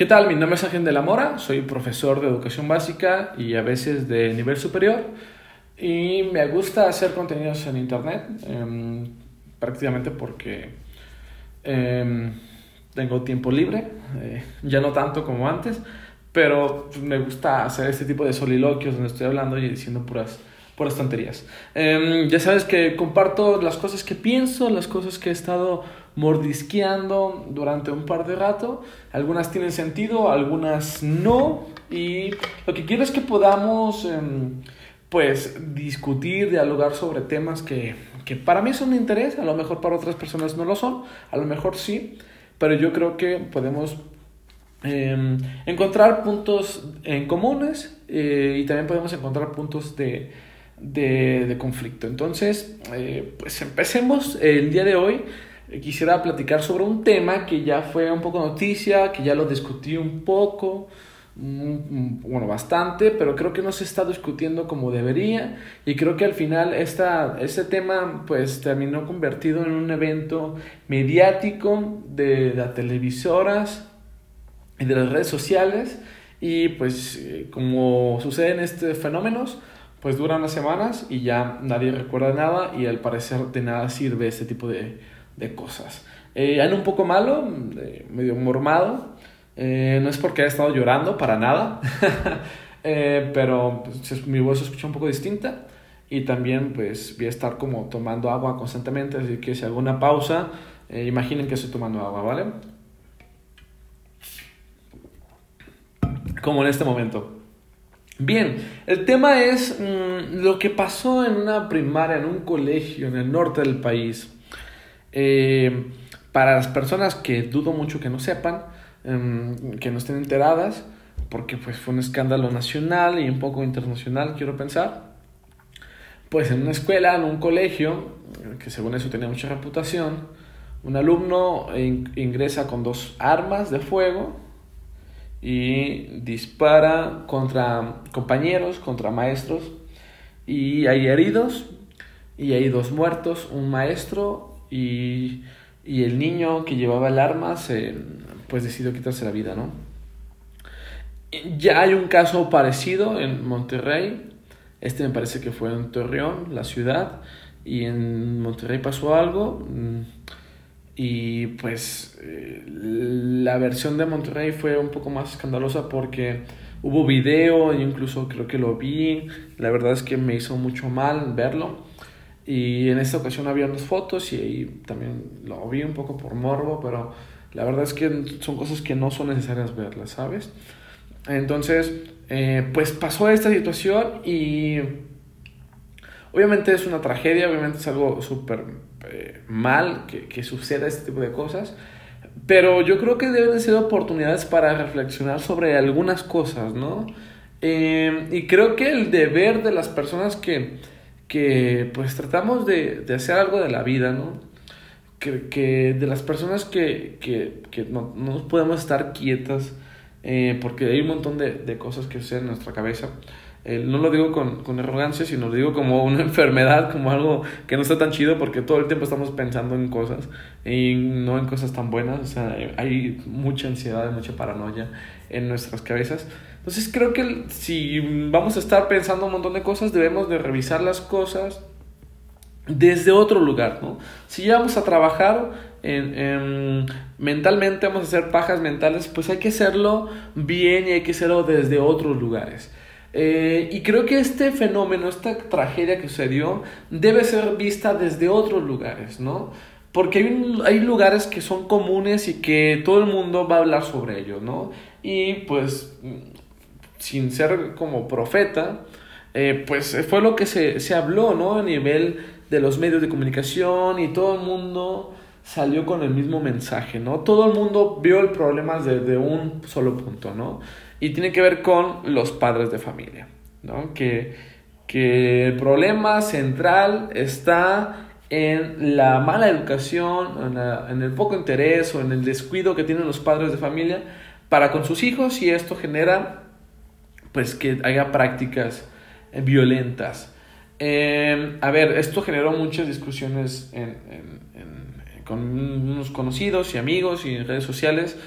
¿Qué tal? Mi nombre es Ángel de la Mora, soy profesor de educación básica y a veces de nivel superior y me gusta hacer contenidos en internet em, prácticamente porque em, tengo tiempo libre, eh, ya no tanto como antes, pero me gusta hacer este tipo de soliloquios donde estoy hablando y diciendo puras, puras tonterías. Em, ya sabes que comparto las cosas que pienso, las cosas que he estado mordisqueando durante un par de rato. Algunas tienen sentido, algunas no. Y lo que quiero es que podamos, em, pues, discutir, dialogar sobre temas que, que para mí son de interés. A lo mejor para otras personas no lo son, a lo mejor sí. Pero yo creo que podemos em, encontrar puntos en comunes eh, y también podemos encontrar puntos de, de, conflicto. Entonces, eh, pues empecemos el día de hoy quisiera platicar sobre un tema que ya fue un poco noticia, que ya lo discutí un poco, bueno, bastante, pero creo que no se está discutiendo como debería. Y creo que al final esta, este tema pues terminó convertido en un evento mediático de las televisoras y de las redes sociales. Y pues eh, como sucede en estos fenómenos, pues duran las semanas y ya nadie recuerda nada y al parecer de nada sirve este tipo de de cosas. Eh, un poco malo, medio mormado. Eh, no es porque haya estado llorando, para nada. eh, pero pues, mi voz se escucha un poco distinta. Y también pues voy a estar como tomando agua constantemente. Así que si hago una pausa, eh, imaginen que estoy tomando agua, ¿vale? Como en este momento. Bien, el tema es mmm, lo que pasó en una primaria, en un colegio en el norte del país. Eh, para las personas que dudo mucho que no sepan, eh, que no estén enteradas, porque pues fue un escándalo nacional y un poco internacional, quiero pensar, pues en una escuela, en un colegio, que según eso tenía mucha reputación, un alumno ingresa con dos armas de fuego y dispara contra compañeros, contra maestros, y hay heridos, y hay dos muertos, un maestro y, y el niño que llevaba el arma se, pues decidió quitarse la vida, ¿no? Ya hay un caso parecido en Monterrey, este me parece que fue en Torreón, la ciudad, y en Monterrey pasó algo mm, y pues eh, la versión de Monterrey fue un poco más escandalosa porque hubo video, incluso creo que lo vi, la verdad es que me hizo mucho mal verlo y en esta ocasión había unas fotos y ahí también lo vi un poco por morbo, pero la verdad es que son cosas que no son necesarias verlas, ¿sabes? Entonces, eh, pues pasó esta situación y obviamente es una tragedia, obviamente es algo súper eh, mal que, que suceda este tipo de cosas, pero yo creo que deben ser oportunidades para reflexionar sobre algunas cosas, ¿no? Eh, y creo que el deber de las personas que que pues tratamos de, de hacer algo de la vida, ¿no? Que, que de las personas que, que, que no, no, podemos estar quietas eh, porque hay un montón de, de, cosas que suceden en nuestra cabeza. Eh, no lo digo con, con, arrogancia, sino lo digo como una enfermedad, como algo que no está tan chido porque todo el tiempo estamos pensando en cosas y no en cosas tan buenas. O sea, hay mucha ansiedad, mucha paranoia en nuestras cabezas. Entonces creo que si vamos a estar pensando un montón de cosas, debemos de revisar las cosas desde otro lugar, ¿no? Si ya vamos a trabajar en, en, mentalmente, vamos a hacer pajas mentales, pues hay que hacerlo bien y hay que hacerlo desde otros lugares. Eh, y creo que este fenómeno, esta tragedia que sucedió, debe ser vista desde otros lugares, ¿no? Porque hay, hay lugares que son comunes y que todo el mundo va a hablar sobre ellos, ¿no? Y pues sin ser como profeta, eh, pues fue lo que se, se habló, ¿no? A nivel de los medios de comunicación y todo el mundo salió con el mismo mensaje, ¿no? Todo el mundo vio el problema desde un solo punto, ¿no? Y tiene que ver con los padres de familia, ¿no? Que, que el problema central está en la mala educación, en, en, el poco interés o en el descuido que tienen los padres de familia para con sus hijos y esto genera pues que haya prácticas eh, violentas. Eh, a ver, esto generó muchas discusiones con unos conocidos y amigos y en redes sociales.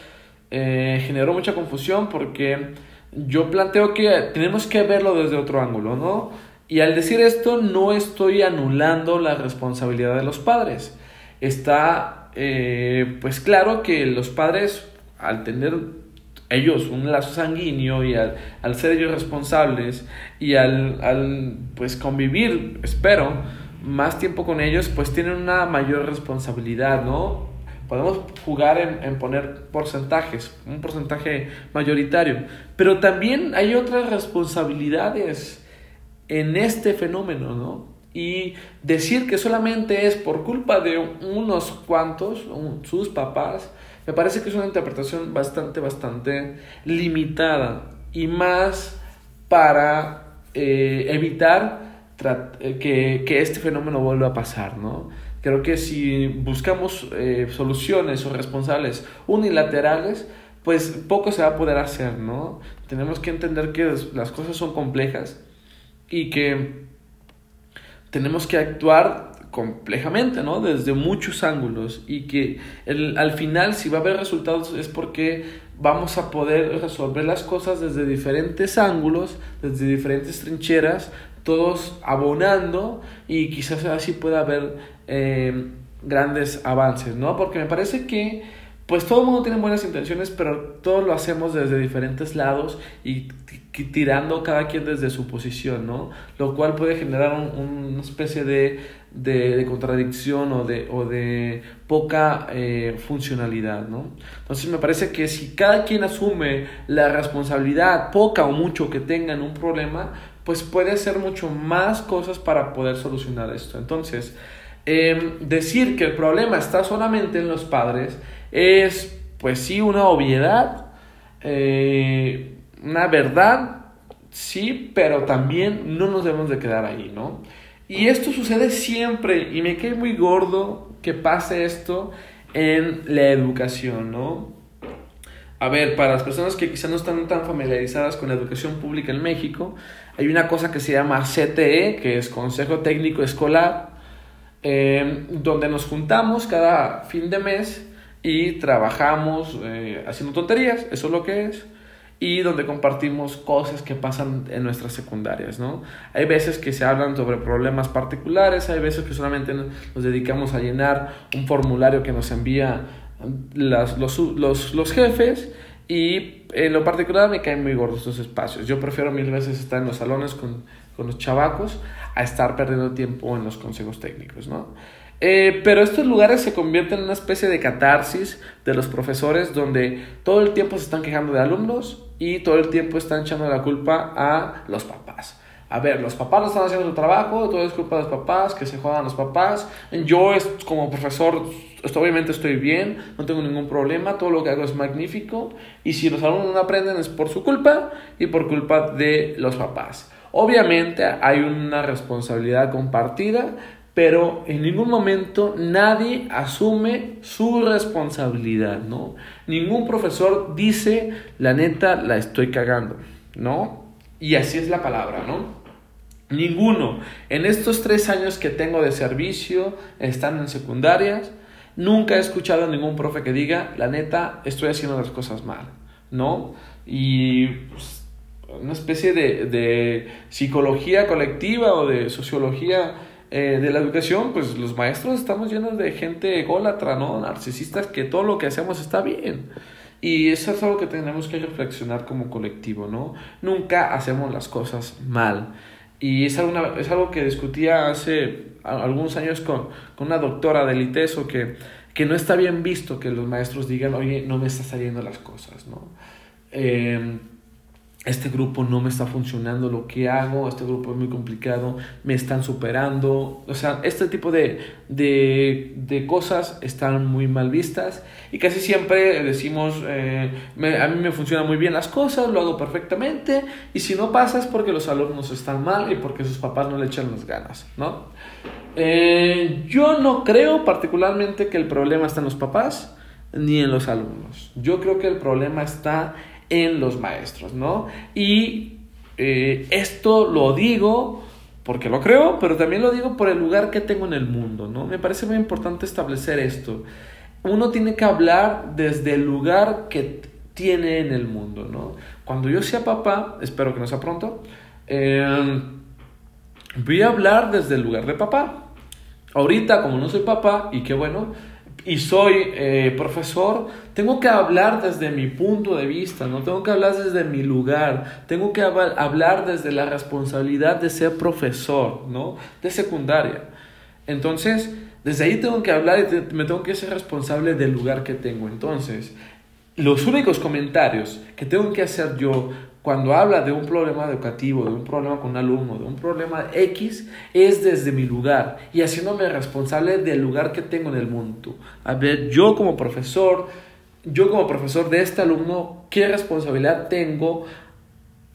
eh, generó mucha confusión porque yo planteo que tenemos que verlo desde otro ángulo, ¿no? Y al decir esto no estoy anulando la responsabilidad de los padres. Está eh, pues claro que los padres al tener ellos un lazo sanguíneo y al, ser ellos responsables y al, al, pues convivir, espero, más tiempo con ellos, pues tienen una mayor responsabilidad, ¿no? Podemos jugar en, en, poner porcentajes, un porcentaje mayoritario, pero también hay otras responsabilidades en este fenómeno, ¿no? Y decir que solamente es por culpa de unos cuantos, sus papás, me parece que es una interpretación bastante, bastante limitada y más para eh, evitar eh, que, que, este fenómeno vuelva a pasar, ¿no? Creo que si buscamos eh, soluciones o responsables unilaterales, pues poco se va a poder hacer, ¿no? Tenemos que entender que las cosas son complejas y que tenemos que actuar complejamente, ¿no? Desde muchos ángulos y que el, al final si va a haber resultados es porque vamos a poder resolver las cosas desde diferentes ángulos, desde diferentes trincheras, todos abonando y quizás así pueda haber eh, grandes avances, ¿no? Porque me parece que pues todo el mundo tiene buenas intenciones, pero todos lo hacemos desde diferentes lados y tirando cada quien desde su posición, ¿no? Lo cual puede generar una especie de, de, contradicción o de, o de poca eh, funcionalidad, ¿no? Entonces me parece que si cada quien asume la responsabilidad, poca o mucho que tenga en un problema, pues puede hacer mucho más cosas para poder solucionar esto. Entonces, em, decir que el problema está solamente en los padres, es, pues sí, una obviedad, eh, una verdad, sí, pero también no nos debemos de quedar ahí, ¿no? Y esto sucede siempre y me cae muy gordo que pase esto en la educación, ¿no? A ver, para las personas que quizás no están tan familiarizadas con la educación pública en México, hay una cosa que se llama CTE, que es Consejo Técnico Escolar, eh, donde nos juntamos cada fin de mes y trabajamos eh, haciendo tonterías, eso es lo que es, y donde compartimos cosas que pasan en nuestras secundarias, ¿no? Hay veces que se hablan sobre problemas particulares, hay veces que solamente nos dedicamos a llenar un formulario que nos envía las, los, los, los jefes y en lo particular me caen muy gordos estos espacios. Yo prefiero mil veces estar en los salones con, con los chavacos a estar perdiendo tiempo en los consejos técnicos, ¿no? Eh, pero estos lugares se convierten en una especie de catarsis de los profesores donde todo el tiempo se están quejando de alumnos y todo el tiempo están echando la culpa a los papás. A ver, los papás no están haciendo su trabajo, todo es culpa de los papás, que se jodan los papás. Yo como profesor obviamente estoy bien, no tengo ningún problema, todo lo que hago es magnífico y si los alumnos no aprenden es por su culpa y por culpa de los papás. Obviamente hay una responsabilidad compartida pero en ningún momento nadie asume su responsabilidad, ¿no? Ningún profesor dice, la neta, la estoy cagando, ¿no? Y así es la palabra, ¿no? Ninguno. En estos tres años que tengo de servicio, estando en secundarias, nunca he escuchado a ningún profe que diga, la neta, estoy haciendo las cosas mal, ¿no? Y pues, una especie de, de psicología colectiva o de sociología eh, de la educación, pues los maestros estamos llenos de gente ególatra, ¿no? Narcisistas, que todo lo que hacemos está bien. Y eso es algo que tenemos que reflexionar como colectivo, ¿no? Nunca hacemos las cosas mal. Y es, alguna, es algo que discutía hace algunos años con, con una doctora del ITESO, que, que no está bien visto que los maestros digan, oye, no me están saliendo las cosas, ¿no? Eh, este grupo no me está funcionando lo que hago, este grupo es muy complicado, me están superando, o sea, este tipo de, de, de cosas están muy mal vistas y casi siempre decimos, eh, a mí me funcionan muy bien las cosas, lo hago perfectamente y si no pasa es porque los alumnos están mal y porque sus papás no le echan las ganas, ¿no? Eh, yo no creo particularmente que el problema está en los papás ni en los alumnos, yo creo que el problema está los maestros, ¿no? Y eh, esto lo digo porque lo creo, pero también lo digo por el lugar que tengo en el mundo, ¿no? Me parece muy importante establecer esto. Uno tiene que hablar desde el lugar que, tiene en el mundo, ¿no? Cuando yo sea papá, espero que no sea pronto, eh, voy a hablar desde el lugar de papá. Ahorita, como no soy papá, y qué bueno, y soy eh, profesor, tengo que hablar desde mi punto de vista, no tengo que hablar desde mi lugar, tengo que hablar desde la responsabilidad de ser profesor, ¿no? De secundaria. Entonces, desde ahí tengo que hablar y me tengo que ser responsable del lugar que tengo. Entonces, los únicos comentarios que tengo que hacer yo cuando habla de un problema educativo, de un problema con un alumno, de un problema X, es desde mi lugar y haciéndome responsable del lugar que tengo en el mundo. A ver, yo como profesor, yo como profesor de este alumno, ¿qué responsabilidad tengo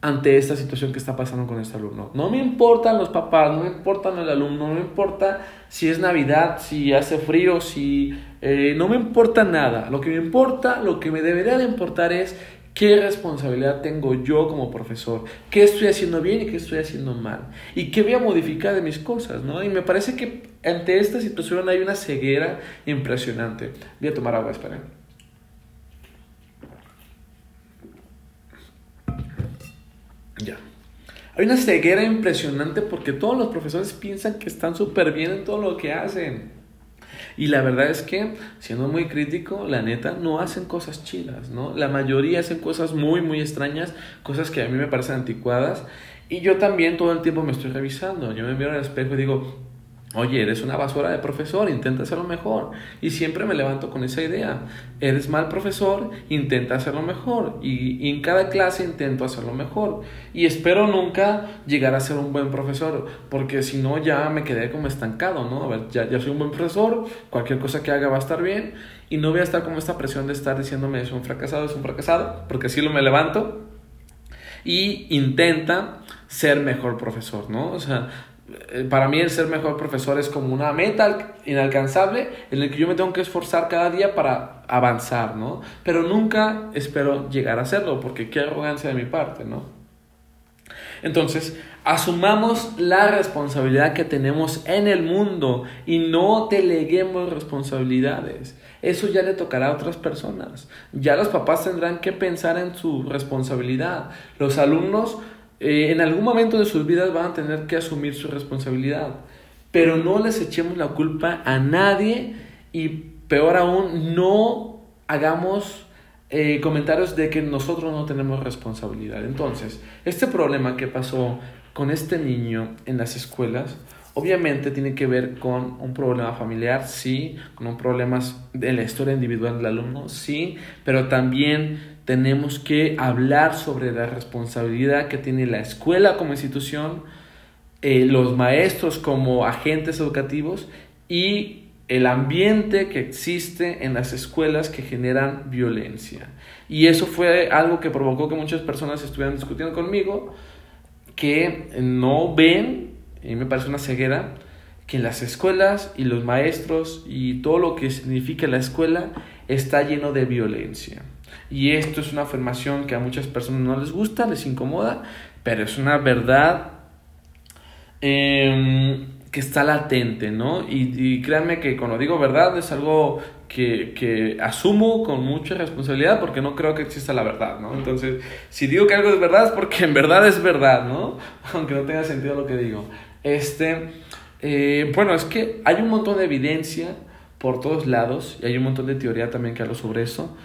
ante esta situación que está pasando con este alumno? No me importan los papás, no me importa el alumno, no me importa si es Navidad, si hace frío, si... Eh, no me importa nada. Lo que me importa, lo que me debería de importar es ¿Qué responsabilidad tengo yo como profesor? ¿Qué estoy haciendo bien y qué estoy haciendo mal? ¿Y qué voy a modificar de mis cosas? ¿no? Y me parece que ante esta situación hay una ceguera impresionante. Voy a tomar agua, esperen. Ya. Hay una ceguera impresionante porque todos los profesores piensan que están súper bien en todo lo que hacen. Y la verdad es que, siendo muy crítico, la neta, no hacen cosas chidas, ¿no? La mayoría hacen cosas muy, muy extrañas, cosas que a mí me parecen anticuadas. Y yo también todo el tiempo me estoy revisando. Yo me miro al espejo y digo, Oye, eres una basura de profesor, intenta hacerlo mejor. Y siempre me levanto con esa idea. Eres mal profesor, intenta hacerlo mejor. Y, en cada clase intento hacerlo mejor. Y espero nunca llegar a ser un buen profesor, porque si no ya me quedé como estancado, ¿no? A ver, ya, ya soy un buen profesor, cualquier cosa que haga va a estar bien. Y no voy a estar como esta presión de estar diciéndome es un fracasado, es un fracasado, porque así lo me levanto. Y intenta ser mejor profesor, ¿no? O sea, para mí el ser mejor profesor es como una meta inalcanzable en la que yo me tengo que esforzar cada día para avanzar, ¿no? Pero nunca espero llegar a hacerlo porque qué arrogancia de mi parte, ¿no? Entonces, asumamos la responsabilidad que tenemos en el mundo y no deleguemos responsabilidades. Eso ya le tocará a otras personas. Ya los papás tendrán que pensar en su responsabilidad. Los alumnos eh, en algún momento de sus vidas van a tener que asumir su responsabilidad. Pero no les echemos la culpa a nadie y peor aún, no hagamos eh, comentarios de que nosotros no tenemos responsabilidad. Entonces, este problema que pasó con este niño en las escuelas, obviamente tiene que ver con un problema familiar, sí, con un problema de la historia individual del alumno, sí, pero también tenemos que hablar sobre la responsabilidad que tiene la escuela como institución, eh, los maestros como agentes educativos y el ambiente que existe en las escuelas que generan violencia. Y eso fue algo que provocó que muchas personas estuvieran discutiendo conmigo, que no ven, y me parece una ceguera, que las escuelas y los maestros y todo lo que significa la escuela está lleno de violencia. Y esto es una afirmación que a muchas personas no les gusta, les incomoda, pero es una verdad em, que está latente, ¿no? Y, créanme que cuando digo verdad es algo que, que, asumo con mucha responsabilidad porque no creo que exista la verdad, ¿no? Entonces, si digo que algo es verdad es porque en verdad es verdad, ¿no? Aunque no tenga sentido lo que digo. Este, eh, bueno, es que hay un montón de evidencia por todos lados y hay un montón de teoría también que hablo sobre eso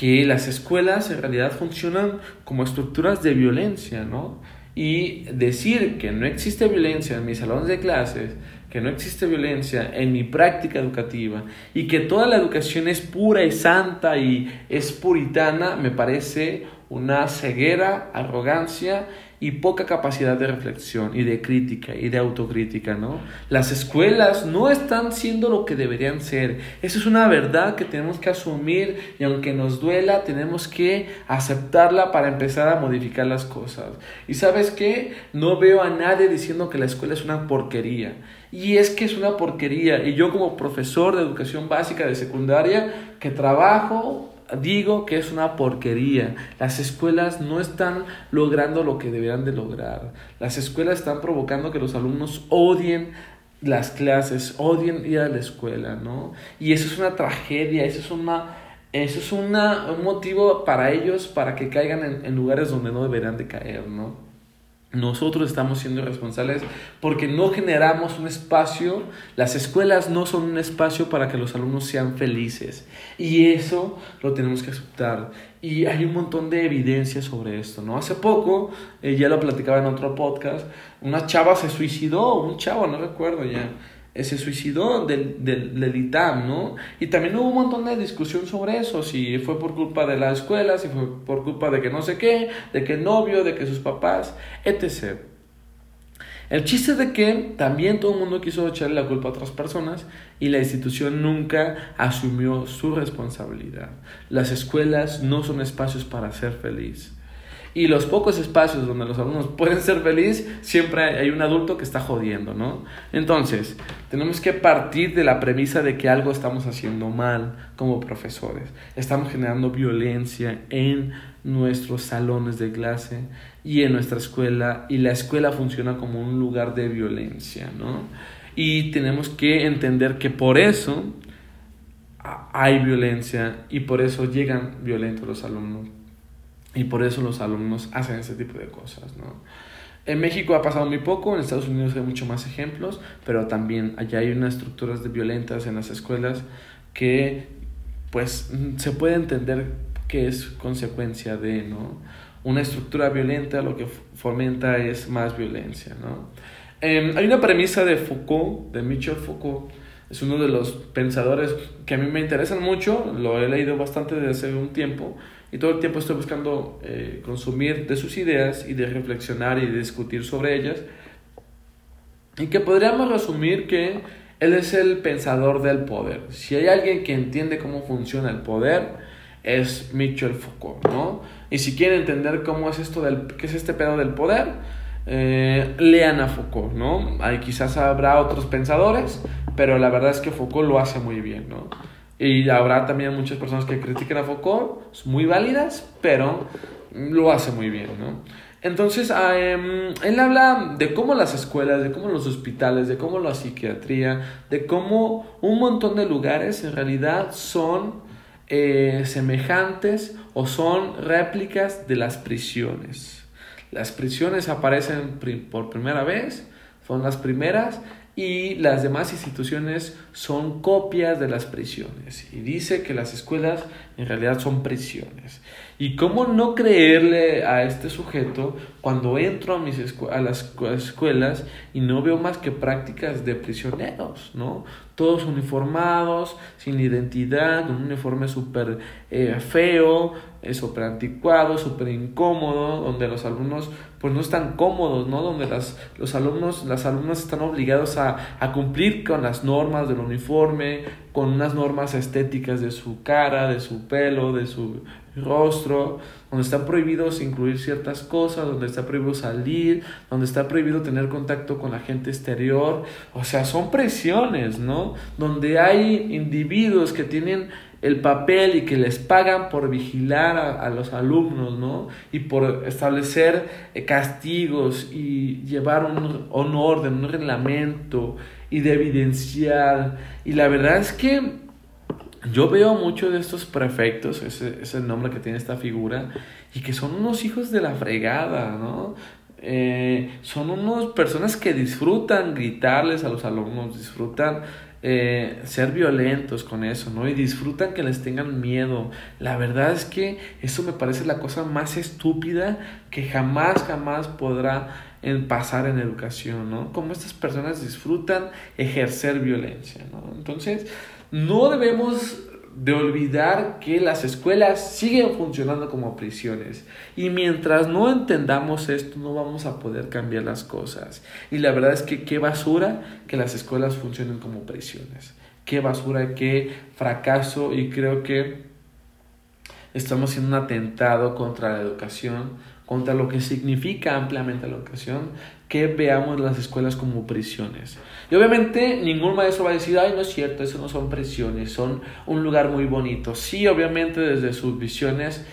que las escuelas en realidad funcionan como estructuras de violencia, ¿no? Y decir que no existe violencia en mis salones de clases, que no existe violencia en mi práctica educativa y que toda la educación es pura y santa y es puritana, me parece una ceguera, arrogancia y poca capacidad de reflexión y de crítica y de autocrítica, ¿no? Las escuelas no están siendo lo que deberían ser. Eso es una verdad que tenemos que asumir y aunque nos duela, tenemos que aceptarla para empezar a modificar las cosas. Y sabes qué? No veo a nadie diciendo que la escuela es una porquería. Y es que es una porquería. Y yo como profesor de educación básica de secundaria, que trabajo digo que es una porquería. Las escuelas no están logrando lo que deberían de lograr. Las escuelas están provocando que los alumnos odien las clases, odien ir a la escuela, ¿no? Y eso es una tragedia, eso es una Eso es una, un motivo para ellos para que caigan en, en lugares donde no deberían de caer, ¿no? Nosotros estamos siendo responsables porque no generamos un espacio, las escuelas no son un espacio para que los alumnos sean felices. Y eso lo tenemos que aceptar. Y hay un montón de evidencia sobre esto, ¿no? Hace poco, eh, ya lo platicaba en otro podcast, una chava se suicidó, un chavo, no recuerdo ya, se suicidó del, del, ITAM, ¿no? Y también hubo un montón de discusión sobre eso, si fue por culpa de la escuela, si fue por culpa de que no sé qué, de que el novio, de que sus papás, etc. El chiste de que también todo el mundo quiso echarle la culpa a otras personas y la institución nunca asumió su responsabilidad. Las escuelas no son espacios para ser feliz. Y los pocos espacios donde los alumnos pueden ser felices, siempre hay un adulto que está jodiendo, ¿no? Entonces, tenemos que partir de la premisa de que algo estamos haciendo mal como profesores. Estamos generando violencia en nuestros salones de clase y en nuestra escuela, y la escuela funciona como un lugar de violencia, ¿no? Y tenemos que entender que por eso hay violencia y por eso llegan violentos los alumnos y por eso los alumnos hacen ese tipo de cosas, ¿no? En México ha pasado muy poco, en Estados Unidos hay mucho más ejemplos, pero también allá hay unas estructuras de violentas en las escuelas que pues se puede entender que es consecuencia de, ¿no? Una estructura violenta lo que fomenta es más violencia, ¿no? Em, hay una premisa de Foucault, de Michel Foucault, es uno de los pensadores que a mí me interesan mucho, lo he leído bastante desde hace un tiempo, y todo el tiempo estoy buscando eh, consumir de sus ideas y de reflexionar y de discutir sobre ellas. Y que podríamos resumir que él es el pensador del poder. Si hay alguien que entiende cómo funciona el poder, es Michel Foucault, ¿no? Y si quieren entender cómo es esto del, qué es este pedo del poder, eh, lean a Foucault, ¿no? Hay, quizás habrá otros pensadores, pero la verdad es que Foucault lo hace muy bien, ¿no? Y habrá también muchas personas que critiquen a Foucault, muy válidas, pero lo hace muy bien, ¿no? Entonces, em, él habla de cómo las escuelas, de cómo los hospitales, de cómo la psiquiatría, de cómo un montón de lugares en realidad son eh, semejantes o son réplicas de las prisiones. Las prisiones aparecen por primera vez, son las primeras y las demás instituciones son copias de las prisiones. Y dice que las escuelas en realidad son prisiones. ¿Y cómo no creerle a este sujeto cuando entro a, mis a las escuelas y no veo más que prácticas de prisioneros, ¿no? Todos uniformados, sin identidad, con un uniforme súper eh, feo, súper anticuado, súper incómodo, donde los alumnos pues no están cómodos, ¿no? Donde las, los alumnos, las alumnas están obligados a, a cumplir con las normas del uniforme, con unas normas estéticas de su cara, de su pelo, de su rostro, donde están prohibidos incluir ciertas cosas, donde está prohibido salir, donde está prohibido tener contacto con la gente exterior. O sea, son presiones, ¿no? Donde hay individuos que tienen el papel y que les pagan por vigilar a, los alumnos, ¿no? Y por establecer eh, castigos y llevar un, un orden, un reglamento y de evidenciar. Y la verdad es que yo veo mucho de estos prefectos, ese es el nombre que tiene esta figura, y que son unos hijos de la fregada, ¿no? Eh, son unas personas que disfrutan gritarles a los alumnos, disfrutan eh, ser violentos con eso, ¿no? Y disfrutan que les tengan miedo. La verdad es que eso me parece la cosa más estúpida que jamás, jamás podrá pasar en educación, ¿no? Como estas personas disfrutan ejercer violencia, ¿no? Entonces, no debemos de olvidar que las escuelas siguen funcionando como prisiones. Y mientras no entendamos esto no vamos a poder cambiar las cosas. Y la verdad es que qué basura que las escuelas funcionen como prisiones. Qué basura qué fracaso. Y creo que estamos haciendo un atentado contra la educación contra lo que significa ampliamente la educación que veamos las escuelas como prisiones. Y obviamente ningún maestro va a decir, ay, no es cierto, eso no son prisiones, son un lugar muy bonito. Sí, obviamente desde sus visiones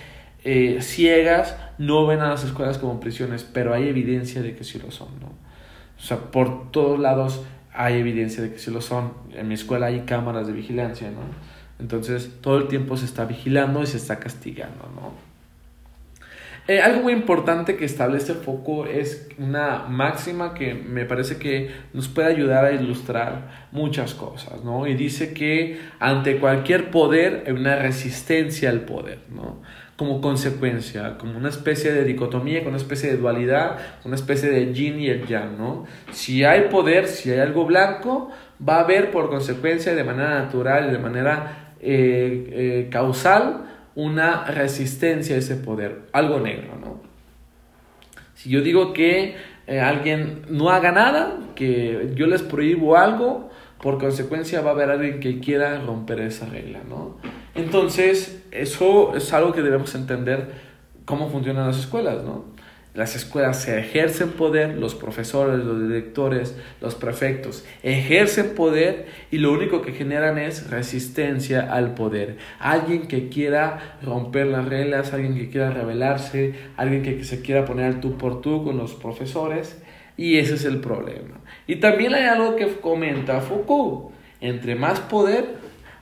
eh, ciegas no ven a las escuelas como prisiones, pero hay evidencia de que sí lo son, ¿no? O sea, por todos lados hay evidencia de que sí lo son. En mi escuela hay cámaras de vigilancia, ¿no? Entonces, todo el tiempo se está vigilando y se está castigando, ¿no? Eh, algo muy importante que establece Foco es una máxima que me parece que nos puede ayudar a ilustrar muchas cosas, ¿no? Y dice que ante cualquier poder hay una resistencia al poder, ¿no? Como consecuencia, como una especie de dicotomía, como una especie de dualidad, una especie de yin y el yang, ¿no? Si hay poder, si hay algo blanco, va a haber por consecuencia de manera natural y de manera eh, eh, causal una resistencia a ese poder, algo negro, ¿no? Si yo digo que eh, alguien no haga nada, que yo les prohíbo algo, por consecuencia va a haber alguien que quiera romper esa regla, ¿no? Entonces, eso es algo que debemos entender cómo funcionan las escuelas, ¿no? Las escuelas se ejercen poder, los profesores, los directores, los prefectos ejercen poder y lo único que generan es resistencia al poder. Alguien que quiera romper las reglas, alguien que quiera rebelarse, alguien que se quiera poner al tú por tú con los profesores y ese es el problema. Y también hay algo que comenta Foucault, entre más poder,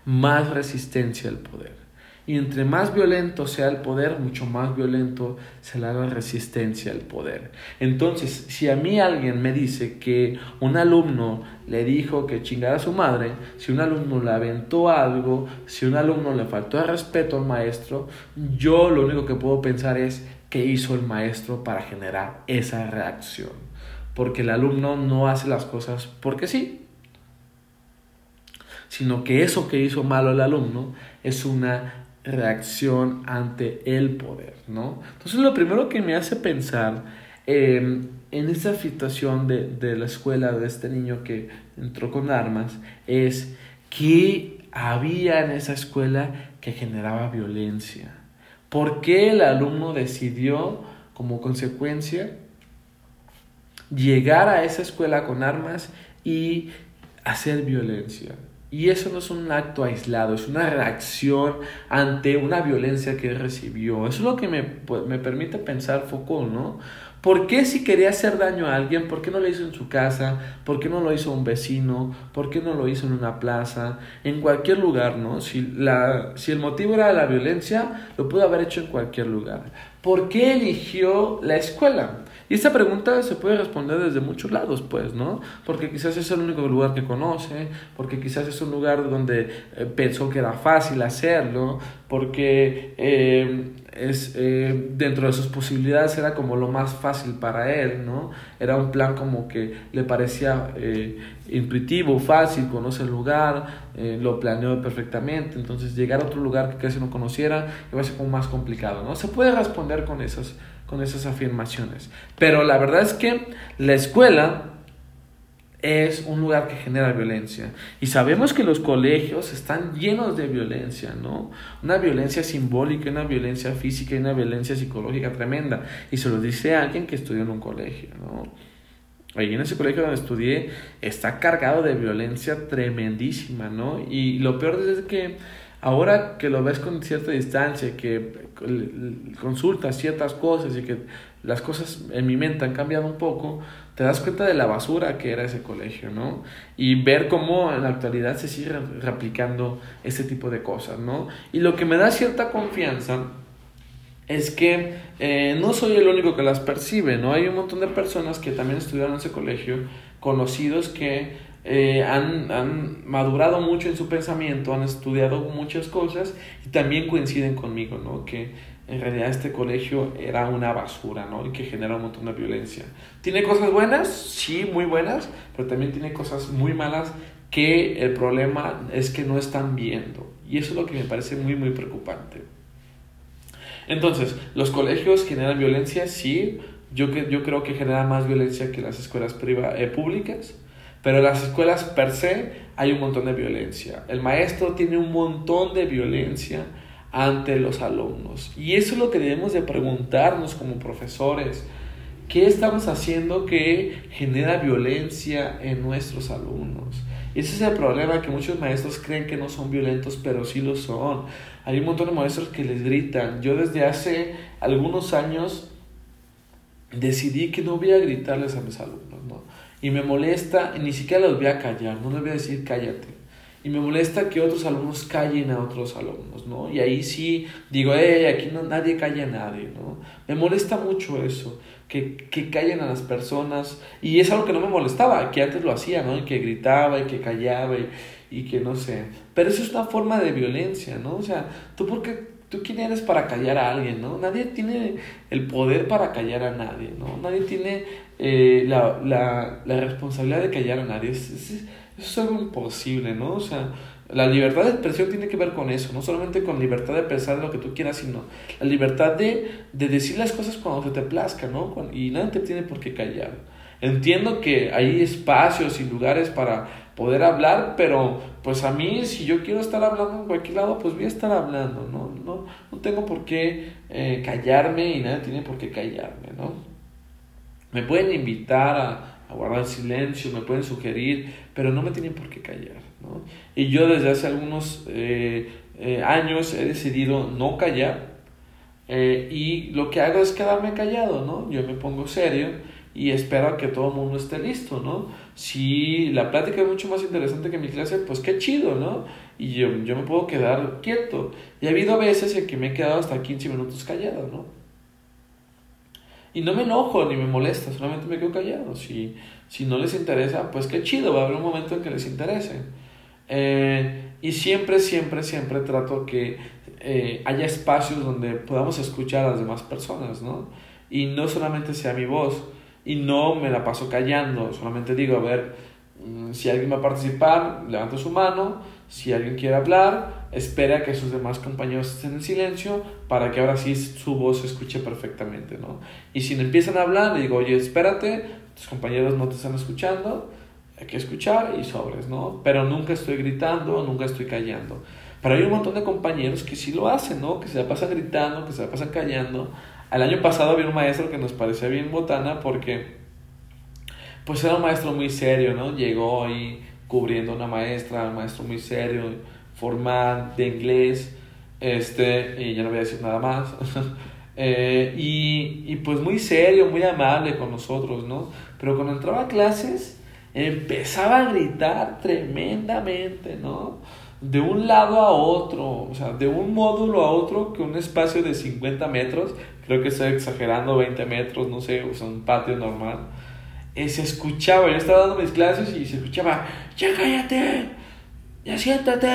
más resistencia al poder. Y entre más violento sea el poder, mucho más violento será la resistencia al poder. Entonces, si a mí alguien me dice que un alumno le dijo que chingara a su madre, si un alumno le aventó algo, si un alumno le faltó el respeto al maestro, yo lo único que puedo pensar es qué hizo el maestro para generar esa reacción. Porque el alumno no hace las cosas porque sí, sino que eso que hizo malo el alumno es una reacción ante el poder, ¿no? Entonces lo primero que me hace pensar em, en esa situación de, de, la escuela de este niño que entró con armas es que había en esa escuela que generaba violencia. ¿Por qué el alumno decidió como consecuencia llegar a esa escuela con armas y hacer violencia? Y eso no es un acto aislado, es una reacción ante una violencia que recibió. Eso es lo que me, pues, me permite pensar Foucault, ¿no? ¿Por qué si quería hacer daño a alguien, por qué no lo hizo en su casa? ¿Por qué no lo hizo un vecino? ¿Por qué no lo hizo en una plaza? En cualquier lugar, ¿no? Si, la, si el motivo era la violencia, lo pudo haber hecho en cualquier lugar. ¿Por qué eligió la escuela? Y esta pregunta se puede responder desde muchos lados, pues, ¿no? Porque quizás es el único lugar que conoce, porque quizás es un lugar donde eh, pensó que era fácil hacerlo, porque eh, es, eh, dentro de sus posibilidades era como lo más fácil para él, ¿no? Era un plan como que le parecía intuitivo, fácil, conoce el lugar, lo planeó perfectamente, entonces llegar a otro lugar que casi no conociera iba a ser como más complicado, ¿no? Se puede responder con esas con esas afirmaciones. Pero la verdad es que la escuela es un lugar que genera violencia. Y sabemos que los colegios están llenos de violencia, ¿no? Una violencia simbólica, una violencia física y una violencia psicológica tremenda. Y se lo dice alguien que estudió en un colegio, ¿no? Ahí en ese colegio donde estudié está cargado de violencia tremendísima, ¿no? Y lo peor es que Ahora que lo ves con cierta distancia, que consultas ciertas cosas y que las cosas en mi mente han cambiado un poco, te das cuenta de la basura que era ese colegio, ¿no? Y ver cómo en la actualidad se sigue replicando ese tipo de cosas, ¿no? Y lo que me da cierta confianza es que eh, no soy el único que las percibe, ¿no? Hay un montón de personas que también estudiaron en ese colegio, conocidos que eh, han, han, madurado mucho en su pensamiento, han estudiado muchas cosas y también coinciden conmigo, ¿no? Que en realidad este colegio era una basura, ¿no? Y que genera un montón de violencia. ¿Tiene cosas buenas? Sí, muy buenas, pero también tiene cosas muy malas que el problema es que no están viendo. Y eso es lo que me parece muy, muy preocupante. Entonces, ¿los colegios generan violencia? Sí. Yo, yo creo que generan más violencia que las escuelas eh, públicas pero en las escuelas per se hay un montón de violencia. El maestro tiene un montón de violencia ante los alumnos. Y eso es lo que debemos de preguntarnos como profesores. ¿Qué estamos haciendo que genera violencia en nuestros alumnos? Ese es el problema, que muchos maestros creen que no son violentos, pero sí lo son. Hay un montón de maestros que les gritan. Yo desde hace algunos años decidí que no voy a gritarles a mis alumnos, ¿no? Y me molesta, ni siquiera los voy a callar, no les voy a decir cállate. y me molesta que otros alumnos callen a otros alumnos, ¿no? Y ahí sí digo, hey, aquí no, nadie calla a nadie, ¿no? Me molesta mucho eso, que, que callen a las personas, y es algo que no me molestaba, que antes lo hacía, ¿no? Y que gritaba y que callaba y, y que no sé, pero eso es una forma de violencia, ¿no? O sea, ¿tú por qué ¿Tú quién eres para callar a alguien, no? Nadie tiene el poder para callar a nadie, ¿no? Nadie tiene eh, la, la, la, responsabilidad de callar a nadie. Es, es, eso es algo imposible, ¿no? O sea, la libertad de expresión tiene que ver con eso, no solamente con libertad de pensar lo que tú quieras, sino la libertad de, de decir las cosas cuando se te plazca, ¿no? Y nadie te tiene por qué callar. Entiendo que hay espacios y lugares para poder hablar, pero pues a mí si yo quiero estar hablando en cualquier lado, pues voy a estar hablando, ¿no? No, no tengo por qué eh, callarme y nadie tiene por qué callarme, ¿no? Me pueden invitar a, a guardar silencio, me pueden sugerir, pero no me tienen por qué callar, ¿no? Y yo desde hace algunos eh, eh, años he decidido no callar y lo que hago es quedarme callado, ¿no? Yo me pongo serio y espero a que todo el mundo esté listo, ¿no? Si la plática es mucho más interesante que mi clase, pues qué chido, ¿no? Y yo, yo me puedo quedar quieto. Y ha habido veces en que me he quedado hasta 15 minutos callado, ¿no? Y no me enojo ni me molesta, solamente me quedo callado. Si, si no les interesa, pues qué chido, va a haber un momento en que les interese. Eh, y siempre, siempre, siempre trato que eh, haya espacios donde podamos escuchar a las demás personas, ¿no? Y no solamente sea mi voz, y no me la paso callando, solamente digo, a ver, mm, si alguien va a participar, levanta su mano, si alguien quiere hablar, espera que sus demás compañeros estén en silencio para que ahora sí su voz se escuche perfectamente, ¿no? Y si empiezan a hablar, le digo, oye, espérate, tus compañeros no te están escuchando, hay que escuchar y sobres, ¿no? Pero nunca estoy gritando, nunca estoy callando. Pero hay un montón de compañeros que sí lo hacen, ¿no? Que se la pasan gritando, que se la pasan callando, el año pasado había un maestro que nos parecía bien botana porque pues era un maestro muy serio, ¿no? Llegó ahí cubriendo una maestra, un maestro muy serio, formal, de inglés, este, y ya no voy a decir nada más. eh, y, y pues muy serio, muy amable con nosotros, ¿no? Pero cuando entraba a clases, empezaba a gritar tremendamente, ¿no? de un lado a otro, o sea, de un módulo a otro que un espacio de 50 metros, creo que estoy exagerando, 20 metros, no sé, o sea, un patio normal, eh, se escuchaba, yo estaba dando mis clases y se escuchaba, ya cállate, ya siéntate,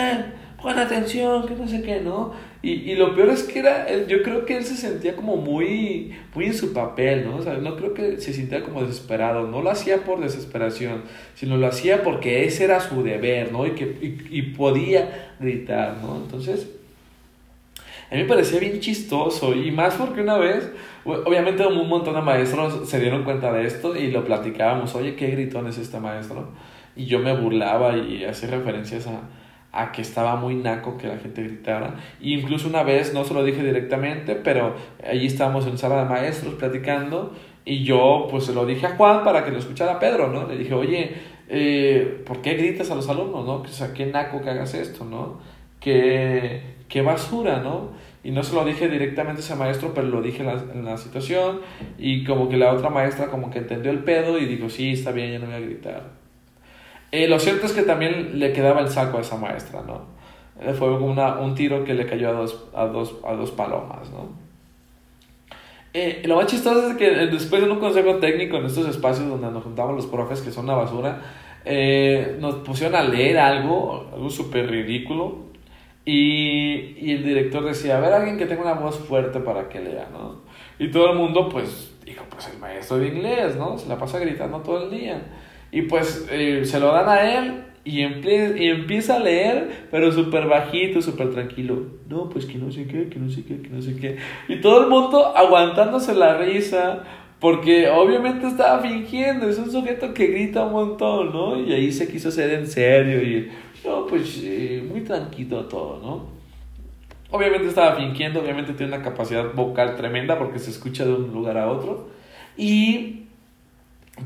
pon atención, que no sé qué, ¿no? Y, y lo peor es que era, yo creo que él se sentía como muy, muy en su papel, ¿no? O sea, no creo que se sintiera como desesperado, no lo hacía por desesperación, sino lo hacía porque ese era su deber, ¿no? Y que y, y podía gritar, ¿no? Entonces, a mí me parecía bien chistoso y más porque una vez, obviamente un montón de maestros se dieron cuenta de esto y lo platicábamos, oye, qué gritón es este maestro. Y yo me burlaba y hacía referencias a, a que estaba muy naco que la gente gritara. Y incluso una vez, no se lo dije directamente, pero allí estábamos en sala de maestros platicando y yo pues se lo dije a Juan para que lo escuchara Pedro, ¿no? Le dije, oye, eh, ¿por qué gritas a los alumnos, no? O sea, qué naco que hagas esto, ¿no? Qué, qué basura, ¿no? Y no se lo dije directamente a ese maestro, pero lo dije en la, situación y como que la otra maestra como que entendió el pedo y dijo, sí, está bien, ya no voy a gritar. Eh, lo cierto es que también le quedaba el saco a esa maestra, ¿no? Eh, fue un tiro que le cayó a dos, a dos, a dos palomas, ¿no? Eh, lo más chistoso es que después de un consejo técnico en estos espacios donde nos juntamos los profes, que son una basura, nos pusieron a leer algo, algo súper ridículo, y, y, el director decía, a ver, alguien que tenga una voz fuerte para que lea, ¿no? Y todo el mundo, pues, dijo, pues el maestro de inglés, ¿no? Se la pasa gritando todo el día. Y pues eh, se lo dan a él y, y empieza a leer, pero súper bajito, súper tranquilo. No, pues que no sé qué, que no sé qué, que no sé qué. Y todo el mundo aguantándose la risa, porque obviamente estaba fingiendo. Es un sujeto que grita un montón, ¿no? Y ahí se quiso hacer en serio y, no, pues eh, muy tranquilo todo, ¿no? Obviamente estaba fingiendo, obviamente tiene una capacidad vocal tremenda porque se escucha de un lugar a otro. Y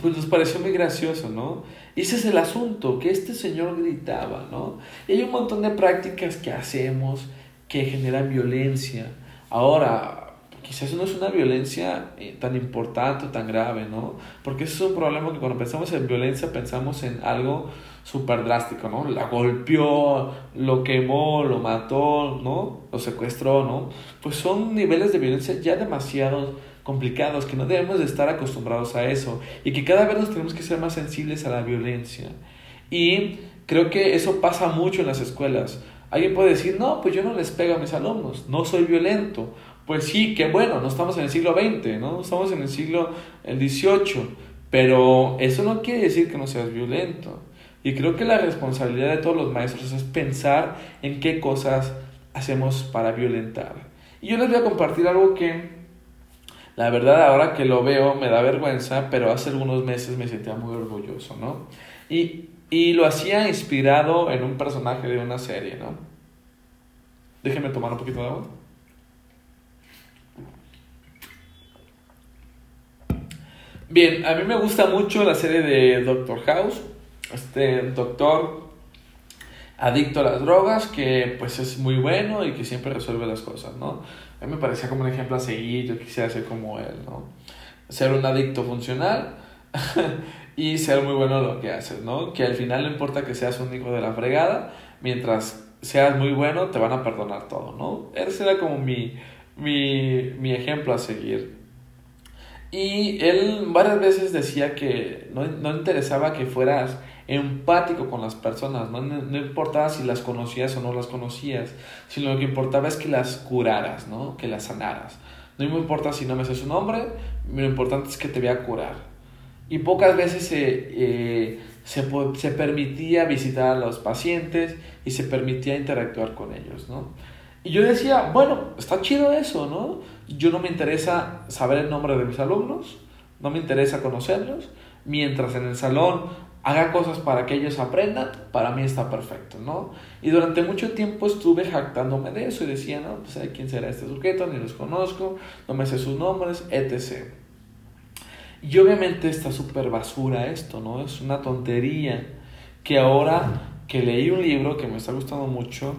pues nos pareció muy gracioso, ¿no? Y ese es el asunto, que este señor gritaba, ¿no? Y hay un montón de prácticas que hacemos que generan violencia. Ahora, quizás no es una violencia eh, tan importante o tan grave, ¿no? Porque eso es un problema que cuando pensamos en violencia pensamos en algo súper drástico, ¿no? La golpeó, lo quemó, lo mató, ¿no? Lo secuestró, ¿no? Pues son niveles de violencia ya demasiado complicados, que no debemos de estar acostumbrados a eso y que cada vez nos tenemos que ser más sensibles a la violencia. Y creo que eso pasa mucho en las escuelas. Alguien puede decir, no, pues yo no les pego a mis alumnos, no soy violento. Pues sí, que bueno, no estamos en el siglo XX, ¿no? Estamos en el siglo XVIII, pero eso no quiere decir que no seas violento. Y creo que la responsabilidad de todos los maestros es pensar en qué cosas hacemos para violentar. Y yo les voy a compartir algo que, la verdad, ahora que lo veo me da vergüenza, pero hace algunos meses me sentía muy orgulloso, ¿no? Y, y lo hacía inspirado en un personaje de una serie, ¿no? Déjenme tomar un poquito de agua. Bien, a mí me gusta mucho la serie de Doctor House este doctor adicto a las drogas que pues es muy bueno y que siempre resuelve las cosas, ¿no? A mí me parecía como un ejemplo a seguir, yo quisiera ser como él, ¿no? Ser un adicto funcional y ser muy bueno en lo que haces, ¿no? Que al final no importa que seas un hijo de la fregada, mientras seas muy bueno te van a perdonar todo, ¿no? Ese era como mi, mi, mi ejemplo a seguir. Y él varias veces decía que no, no interesaba que fueras empático con las personas, ¿no? ¿no? importaba si las conocías o no las conocías, sino lo que importaba es que las curaras, ¿no? Que las sanaras. No me importa si no me sé su nombre, lo importante es que te voy a curar. Y pocas veces se, eh, se, se, permitía visitar a los pacientes y se permitía interactuar con ellos, ¿no? Y yo decía, bueno, está chido eso, ¿no? Yo no me interesa saber el nombre de mis alumnos, no me interesa conocerlos, mientras en el salón haga cosas para que ellos aprendan, para mí está perfecto, ¿no? Y durante mucho tiempo estuve jactándome de eso y decía, no, pues quién será este sujeto, ni los conozco, no me sé sus nombres, etc. Y obviamente está súper basura esto, ¿no? Es una tontería que ahora que leí un libro que me está gustando mucho,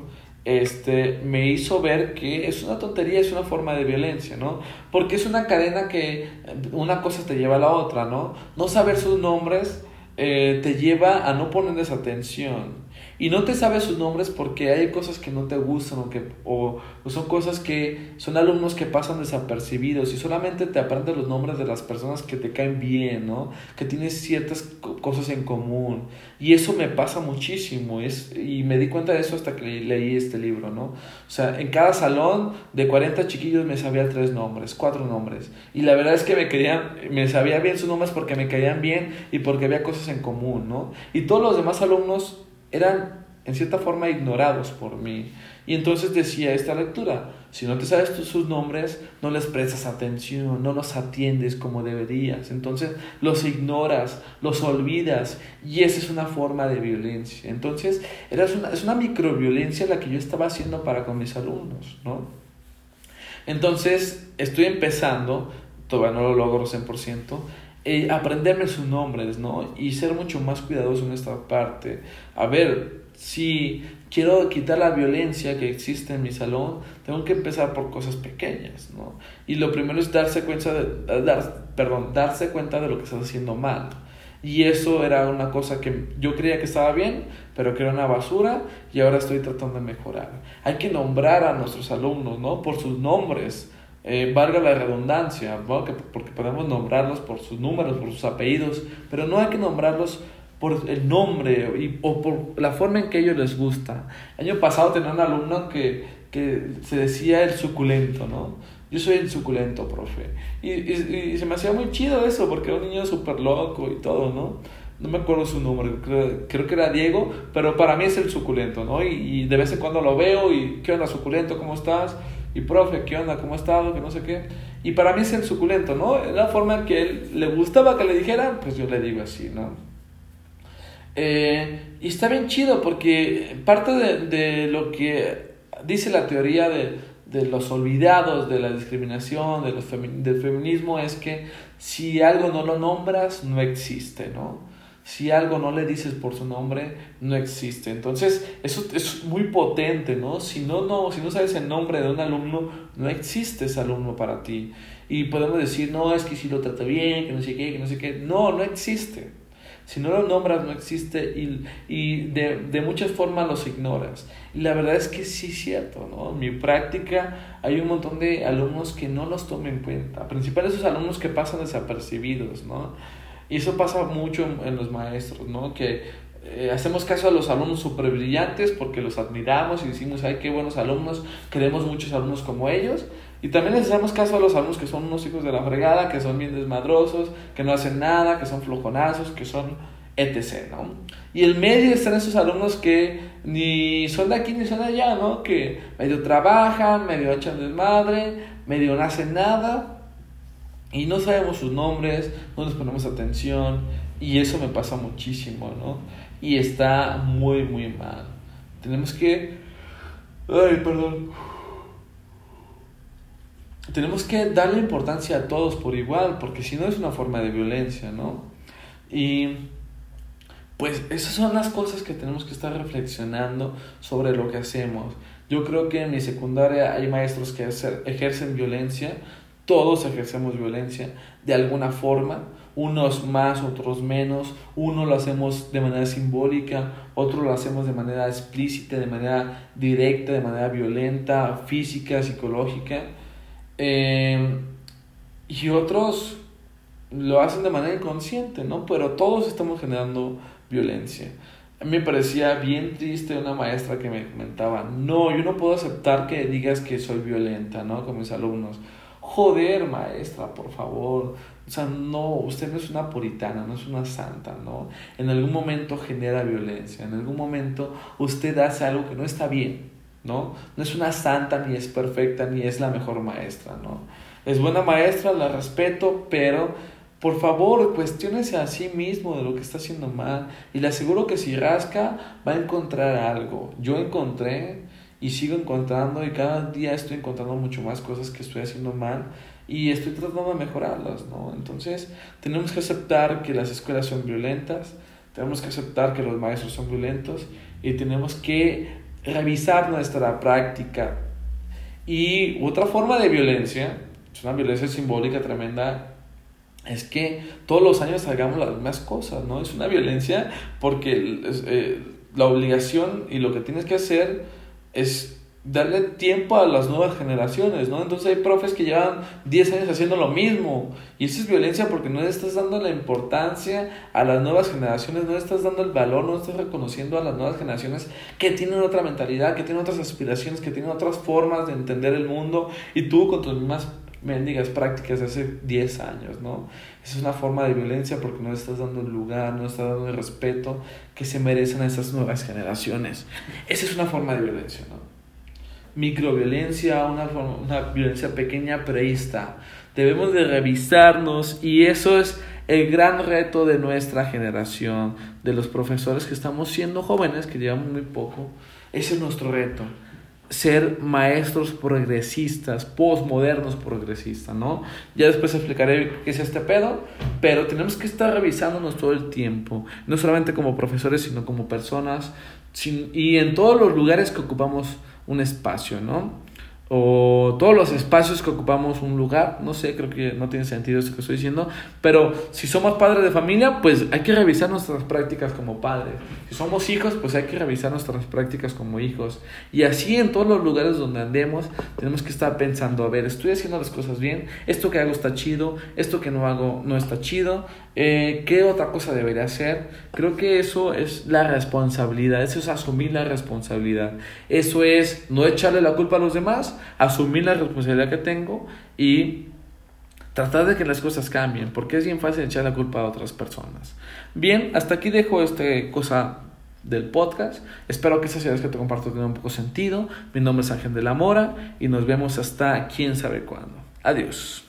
este, me hizo ver que es una tontería, es una forma de violencia, ¿no? Porque es una cadena que una cosa te lleva a la otra, ¿no? No saber sus nombres eh, te lleva a no ponerles atención. Y no te sabes sus nombres porque hay cosas que no te gustan o, que, o, son cosas que son alumnos que pasan desapercibidos y solamente te aprendes los nombres de las personas que te caen bien, ¿no? Que tienes ciertas cosas en común. Y eso me pasa muchísimo es, y me di cuenta de eso hasta que leí este libro, ¿no? O sea, en cada salón de 40 chiquillos me sabía tres nombres, cuatro nombres. Y la verdad es que me querían, me sabía bien sus nombres porque me caían bien y porque había cosas en común, ¿no? Y todos los demás alumnos eran en cierta forma ignorados por mí. Y entonces decía esta lectura, si no te sabes sus nombres, no les prestas atención, no los atiendes como deberías. Entonces los ignoras, los olvidas y esa es una forma de violencia. Entonces era es una microviolencia la que yo estaba haciendo para con mis alumnos, ¿no? Entonces estoy empezando, todavía no lo logro 100%, eh, aprenderme sus nombres, ¿no? Y ser mucho más cuidadoso en esta parte. A ver, si quiero quitar la violencia que existe en mi salón, tengo que empezar por cosas pequeñas, ¿no? Y lo primero es darse cuenta de, dar, perdón, darse cuenta de lo que estás haciendo mal. Y eso era una cosa que yo creía que estaba bien, pero que era una basura y ahora estoy tratando de mejorar. Hay que nombrar a nuestros alumnos, ¿no? Por sus nombres eh, valga la redundancia, porque podemos nombrarlos por sus números, por sus apellidos, pero no hay que nombrarlos por el nombre y, o por la forma en que ellos les gusta. El año pasado tenía un alumno que, que se decía el suculento, ¿no? Yo soy el suculento, profe. Y, y, se me hacía muy chido eso, porque era un niño súper loco y todo, ¿no? No me acuerdo su nombre, creo, creo, que era Diego, pero para mí es el suculento, ¿no? Y, y de vez en cuando lo veo y, ¿qué onda, suculento? ¿Cómo estás? Y profe, ¿qué onda? ¿Cómo ha estado? Que no sé qué. Y para mí es el suculento, ¿no? La forma en que él le gustaba que le dijeran, pues yo le digo así, ¿no? Eh, y está bien chido porque parte de, de lo que dice la teoría de, de, los olvidados, de la discriminación, de los del feminismo, es que si algo no lo nombras, no existe, ¿no? Si algo no le dices por su nombre, no existe. Entonces, eso es muy potente, ¿no? Si no, no, si no sabes el nombre de un alumno, no existe ese alumno para ti. Y podemos decir, no, es que si lo trata bien, que no sé qué, que no sé qué. No, no existe. Si no lo nombras, no existe y, y de, de, muchas formas los ignoras. Y la verdad es que sí es cierto, ¿no? En mi práctica hay un montón de alumnos que no los tomen en cuenta. Principalmente esos alumnos que pasan desapercibidos, ¿no? Y eso pasa mucho en, los maestros, ¿no? Que eh, hacemos caso a los alumnos super brillantes porque los admiramos y decimos, ay, qué buenos alumnos, queremos muchos alumnos como ellos. Y también les hacemos caso a los alumnos que son unos hijos de la fregada, que son bien desmadrosos, que no hacen nada, que son flojonazos, que son etc. ¿no? Y el medio están esos alumnos que ni son de aquí ni son de allá, ¿no? Que medio trabajan, medio echan desmadre, medio no hacen nada y no sabemos sus nombres, no les ponemos atención y eso me pasa muchísimo, ¿no? Y está muy, muy mal. Tenemos que... Ay, perdón tenemos que darle importancia a todos por igual, porque si no es una forma de violencia, ¿no? Y pues esas son las cosas que tenemos que estar reflexionando sobre lo que hacemos. Yo creo que en mi secundaria hay maestros que ejercen violencia, todos ejercemos violencia de alguna forma, unos más, otros menos, uno lo hacemos de manera simbólica, otro lo hacemos de manera explícita, de manera directa, de manera violenta, física, psicológica. Eh, y otros lo hacen de manera inconsciente, ¿no? Pero todos estamos generando violencia. A mí me parecía bien triste una maestra que me comentaba, no, yo no puedo aceptar que digas que soy violenta, ¿no? Con mis alumnos. Joder, maestra, por favor. O sea, no, usted no es una puritana, no es una santa, ¿no? En algún momento genera violencia, en algún momento usted hace algo que no está bien, ¿no? No es una santa, ni es perfecta, ni es la mejor maestra, ¿no? Es buena maestra, la respeto, pero por favor, cuestionese a sí mismo de lo que está haciendo mal y le aseguro que si rasca va a encontrar algo. Yo encontré y sigo encontrando y cada día estoy encontrando mucho más cosas que estoy haciendo mal y estoy tratando de mejorarlas, ¿no? Entonces, tenemos que aceptar que las escuelas son violentas, tenemos que aceptar que los maestros son violentos y tenemos que revisar nuestra práctica. Y otra forma de violencia, es una violencia simbólica tremenda, es que todos los años hagamos las mismas cosas, ¿no? Es una violencia porque eh, la obligación y lo que tienes que hacer es darle tiempo a las nuevas generaciones, ¿no? Entonces hay profes que llevan 10 años haciendo lo mismo y eso es violencia porque no le estás dando la importancia a las nuevas generaciones, no le estás dando el valor, no estás reconociendo a las nuevas generaciones que tienen otra mentalidad, que tienen otras aspiraciones, que tienen otras formas de entender el mundo y tú con tus mismas mendigas prácticas de hace 10 años, ¿no? Es una forma de violencia porque no estás dando el lugar, no estás dando el respeto que se merecen a esas nuevas generaciones. Esa es una forma de violencia, ¿no? microviolencia, una, una violencia pequeña, pero ahí está. Debemos de revisarnos y eso es el gran reto de nuestra generación, de los profesores que estamos siendo jóvenes, que llevamos muy poco. Ese es nuestro reto. Ser maestros progresistas, postmodernos progresistas, ¿no? Ya después explicaré qué es este pedo, pero tenemos que estar revisándonos todo el tiempo, no solamente como profesores, sino como personas, y en todos los lugares que ocupamos un espacio, ¿no? o todos los espacios que ocupamos un lugar, no sé, creo que no tiene sentido esto que estoy diciendo, pero si somos padres de familia, pues hay que revisar nuestras prácticas como padres. Si somos hijos, pues hay que revisar nuestras prácticas como hijos. Y así en todos los lugares donde andemos, tenemos que estar pensando, a ver, estoy haciendo las cosas bien, esto que hago está chido, esto que no hago no está chido, eh, ¿qué otra cosa debería hacer? Creo que eso es la responsabilidad, eso es asumir la responsabilidad, eso es no echarle la culpa a los demás, asumir la responsabilidad que tengo y tratar de que las cosas cambien, porque es bien fácil echar la culpa a otras personas. Bien, hasta aquí dejo esta cosa del podcast. Espero que estas ideas que te comparto tengan un poco sentido. Mi nombre es Ángel de la Mora y nos vemos hasta quién sabe cuándo. Adiós.